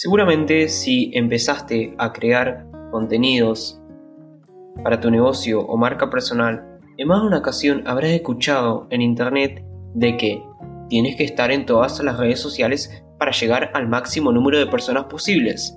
Seguramente si empezaste a crear contenidos para tu negocio o marca personal, en más de una ocasión habrás escuchado en internet de que tienes que estar en todas las redes sociales para llegar al máximo número de personas posibles.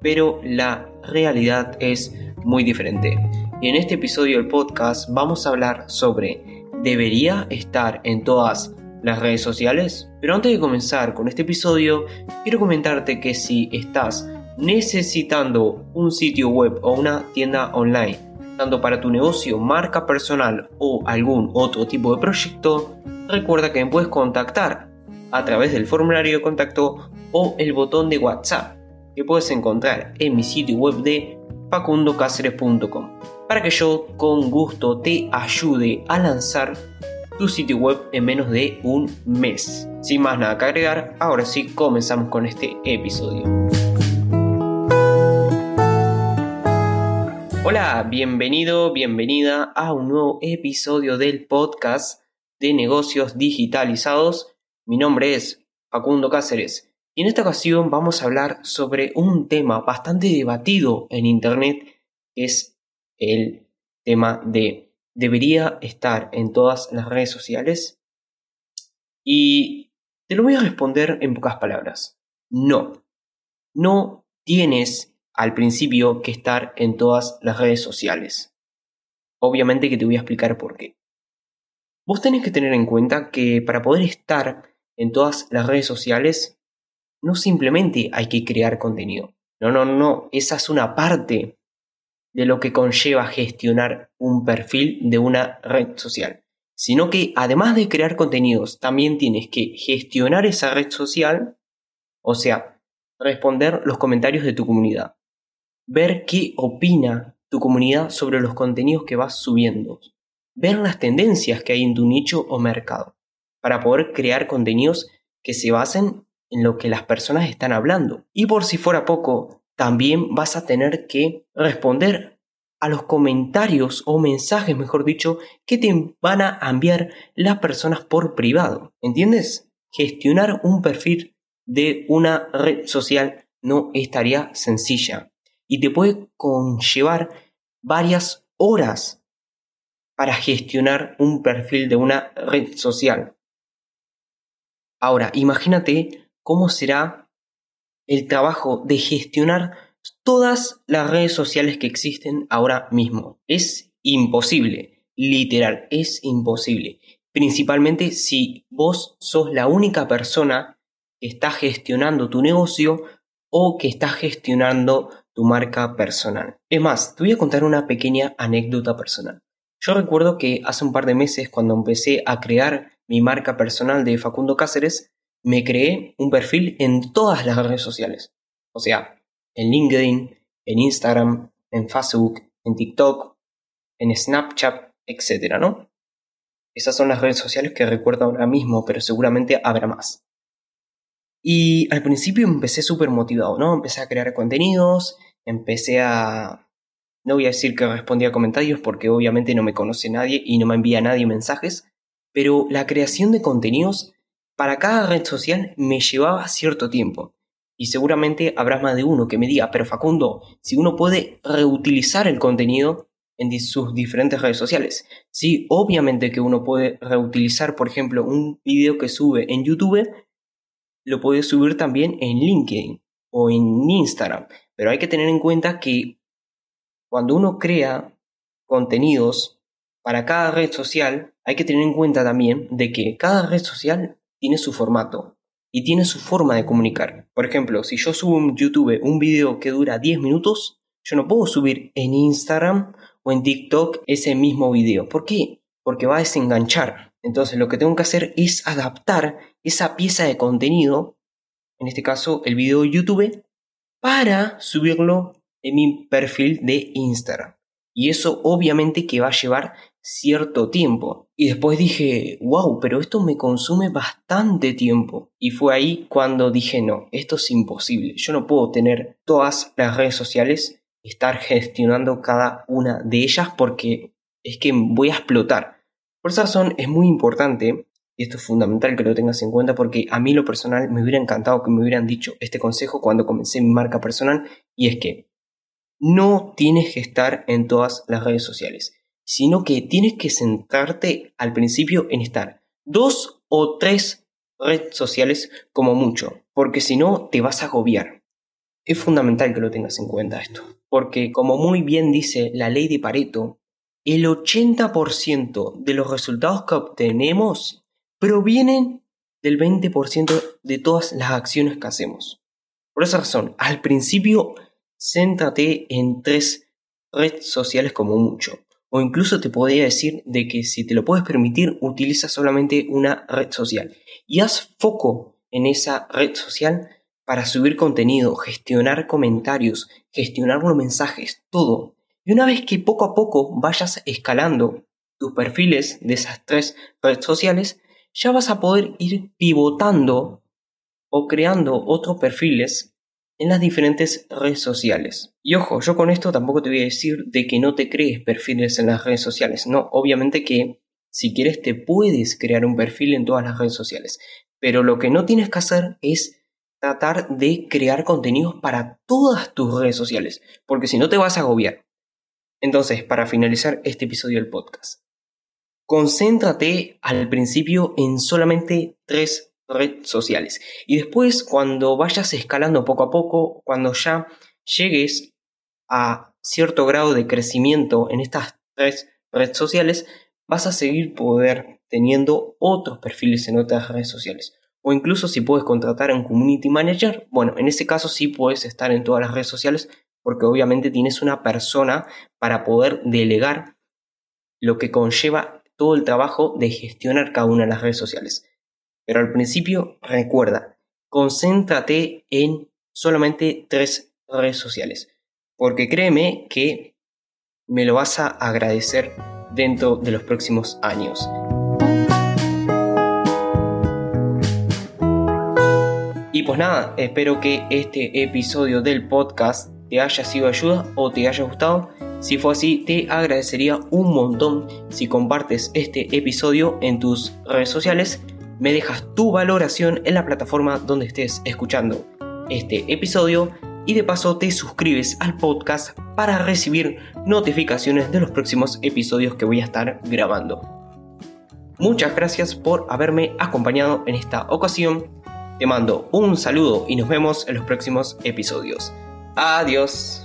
Pero la realidad es muy diferente. Y en este episodio del podcast vamos a hablar sobre ¿debería estar en todas las redes sociales? Pero antes de comenzar con este episodio, quiero comentarte que si estás necesitando un sitio web o una tienda online, tanto para tu negocio, marca personal o algún otro tipo de proyecto, recuerda que me puedes contactar a través del formulario de contacto o el botón de WhatsApp que puedes encontrar en mi sitio web de facundocaceres.com para que yo con gusto te ayude a lanzar tu sitio web en menos de un mes. Sin más nada que agregar, ahora sí comenzamos con este episodio. Hola, bienvenido, bienvenida a un nuevo episodio del podcast de negocios digitalizados. Mi nombre es Facundo Cáceres y en esta ocasión vamos a hablar sobre un tema bastante debatido en Internet, que es el tema de debería estar en todas las redes sociales? Y te lo voy a responder en pocas palabras. No. No tienes al principio que estar en todas las redes sociales. Obviamente que te voy a explicar por qué. Vos tenés que tener en cuenta que para poder estar en todas las redes sociales, no simplemente hay que crear contenido. No, no, no, esa es una parte de lo que conlleva gestionar un perfil de una red social, sino que además de crear contenidos, también tienes que gestionar esa red social, o sea, responder los comentarios de tu comunidad, ver qué opina tu comunidad sobre los contenidos que vas subiendo, ver las tendencias que hay en tu nicho o mercado, para poder crear contenidos que se basen en lo que las personas están hablando. Y por si fuera poco, también vas a tener que responder a los comentarios o mensajes, mejor dicho, que te van a enviar las personas por privado. ¿Entiendes? Gestionar un perfil de una red social no estaría sencilla y te puede conllevar varias horas para gestionar un perfil de una red social. Ahora, imagínate cómo será el trabajo de gestionar todas las redes sociales que existen ahora mismo. Es imposible, literal, es imposible. Principalmente si vos sos la única persona que está gestionando tu negocio o que está gestionando tu marca personal. Es más, te voy a contar una pequeña anécdota personal. Yo recuerdo que hace un par de meses cuando empecé a crear mi marca personal de Facundo Cáceres, me creé un perfil en todas las redes sociales. O sea, en LinkedIn, en Instagram, en Facebook, en TikTok, en Snapchat, etc. ¿no? Esas son las redes sociales que recuerdo ahora mismo, pero seguramente habrá más. Y al principio empecé súper motivado, ¿no? Empecé a crear contenidos, empecé a... No voy a decir que respondía a comentarios porque obviamente no me conoce nadie y no me envía nadie mensajes, pero la creación de contenidos para cada red social me llevaba cierto tiempo. Y seguramente habrá más de uno que me diga, pero Facundo, si uno puede reutilizar el contenido en sus diferentes redes sociales. Sí, obviamente que uno puede reutilizar, por ejemplo, un video que sube en YouTube, lo puede subir también en LinkedIn o en Instagram. Pero hay que tener en cuenta que cuando uno crea contenidos para cada red social, hay que tener en cuenta también de que cada red social tiene su formato y tiene su forma de comunicar. Por ejemplo, si yo subo en YouTube un video que dura 10 minutos, yo no puedo subir en Instagram o en TikTok ese mismo video. ¿Por qué? Porque va a desenganchar. Entonces lo que tengo que hacer es adaptar esa pieza de contenido, en este caso el video de YouTube, para subirlo en mi perfil de Instagram. Y eso obviamente que va a llevar cierto tiempo. Y después dije, wow, pero esto me consume bastante tiempo. Y fue ahí cuando dije, no, esto es imposible. Yo no puedo tener todas las redes sociales, estar gestionando cada una de ellas porque es que voy a explotar. Por esa razón es muy importante y esto es fundamental que lo tengas en cuenta porque a mí lo personal me hubiera encantado que me hubieran dicho este consejo cuando comencé mi marca personal y es que no tienes que estar en todas las redes sociales, sino que tienes que centrarte al principio en estar dos o tres redes sociales como mucho, porque si no te vas a agobiar. Es fundamental que lo tengas en cuenta esto, porque como muy bien dice la ley de Pareto, el 80% de los resultados que obtenemos provienen del 20% de todas las acciones que hacemos. Por esa razón, al principio, céntrate en tres redes sociales como mucho. O incluso te podría decir de que si te lo puedes permitir, utiliza solamente una red social. Y haz foco en esa red social para subir contenido, gestionar comentarios, gestionar los mensajes, todo. Y una vez que poco a poco vayas escalando tus perfiles de esas tres redes sociales, ya vas a poder ir pivotando o creando otros perfiles en las diferentes redes sociales. Y ojo, yo con esto tampoco te voy a decir de que no te crees perfiles en las redes sociales. No, obviamente que si quieres te puedes crear un perfil en todas las redes sociales. Pero lo que no tienes que hacer es tratar de crear contenidos para todas tus redes sociales. Porque si no te vas a agobiar. Entonces, para finalizar este episodio del podcast, concéntrate al principio en solamente tres redes sociales. Y después, cuando vayas escalando poco a poco, cuando ya llegues a cierto grado de crecimiento en estas tres redes sociales, vas a seguir poder teniendo otros perfiles en otras redes sociales. O incluso si puedes contratar un community manager, bueno, en ese caso sí puedes estar en todas las redes sociales porque obviamente tienes una persona para poder delegar lo que conlleva todo el trabajo de gestionar cada una de las redes sociales. Pero al principio, recuerda, concéntrate en solamente tres redes sociales. Porque créeme que me lo vas a agradecer dentro de los próximos años. Y pues nada, espero que este episodio del podcast te haya sido ayuda o te haya gustado. Si fue así, te agradecería un montón si compartes este episodio en tus redes sociales, me dejas tu valoración en la plataforma donde estés escuchando este episodio y de paso te suscribes al podcast para recibir notificaciones de los próximos episodios que voy a estar grabando. Muchas gracias por haberme acompañado en esta ocasión. Te mando un saludo y nos vemos en los próximos episodios. Adiós.